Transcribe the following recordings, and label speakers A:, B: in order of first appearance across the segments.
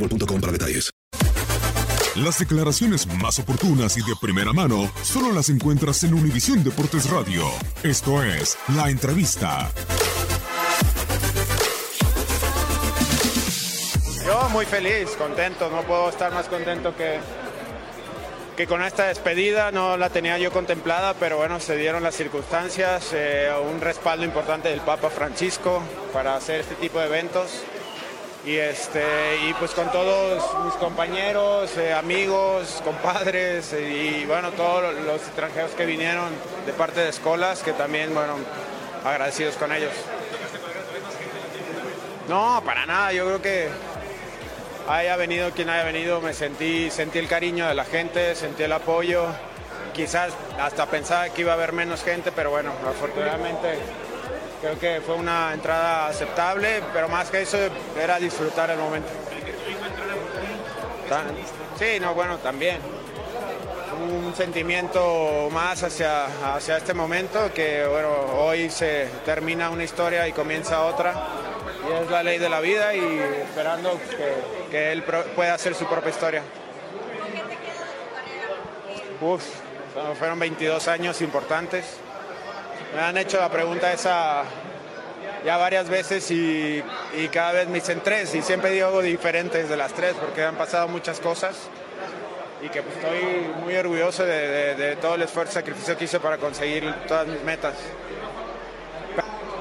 A: boostmobile.com para detalles.
B: Las declaraciones más oportunas y de primera mano solo las encuentras en Univisión Deportes Radio. Esto es La Entrevista.
C: Yo muy feliz, contento, no puedo estar más contento que, que con esta despedida, no la tenía yo contemplada, pero bueno, se dieron las circunstancias, eh, un respaldo importante del Papa Francisco para hacer este tipo de eventos. Y, este, y pues con todos mis compañeros, eh, amigos, compadres eh, y bueno, todos los extranjeros que vinieron de parte de escuelas, que también, bueno, agradecidos con ellos. No, para nada, yo creo que haya venido quien haya venido, me sentí, sentí el cariño de la gente, sentí el apoyo. Quizás hasta pensaba que iba a haber menos gente, pero bueno, afortunadamente creo que fue una entrada aceptable, pero más que eso era disfrutar el momento. Sí, no, bueno, también. Un sentimiento más hacia, hacia este momento, que bueno, hoy se termina una historia y comienza otra. Y es la ley de la vida y esperando que, que él pueda hacer su propia historia. Uf, fueron 22 años importantes. Me han hecho la pregunta esa ya varias veces y, y cada vez me dicen tres y siempre digo algo diferente de las tres porque han pasado muchas cosas y que pues, estoy muy orgulloso de, de- de todo el esfuerzo y sacrificio que hice para conseguir todas mis metas.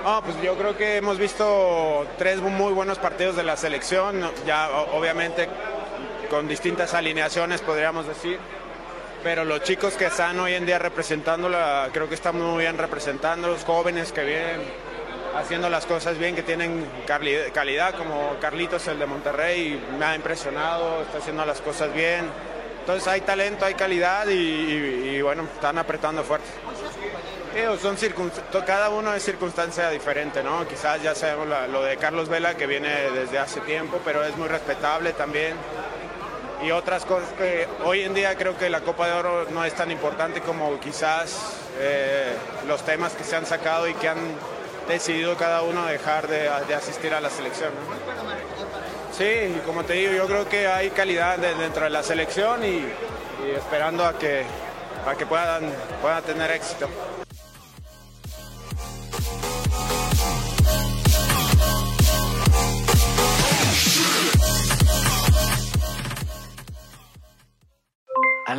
C: No, pues yo creo que hemos visto tres muy buenos partidos de la selección, ya obviamente con distintas alineaciones podríamos decir, pero los chicos que están hoy en día representándola creo que están muy bien representando, los jóvenes que vienen haciendo las cosas bien, que tienen cali- calidad, como Carlitos, el de Monterrey, me ha impresionado, está haciendo las cosas bien. Entonces hay talento, hay calidad y, bueno, están apretando fuerte. Digo, son cada uno es circunstancia diferente, ¿no? Quizás ya sabemos lo de Carlos Vela que viene desde hace tiempo, pero es muy respetable también. Y otras cosas que hoy en día creo que la Copa de Oro no es tan importante como quizás eh, los temas que se han sacado y que han decidido cada uno dejar de, de asistir a la selección. Sí, y como te digo, yo creo que hay calidad de- dentro de la selección y, esperando a que, a que puedan tener éxito.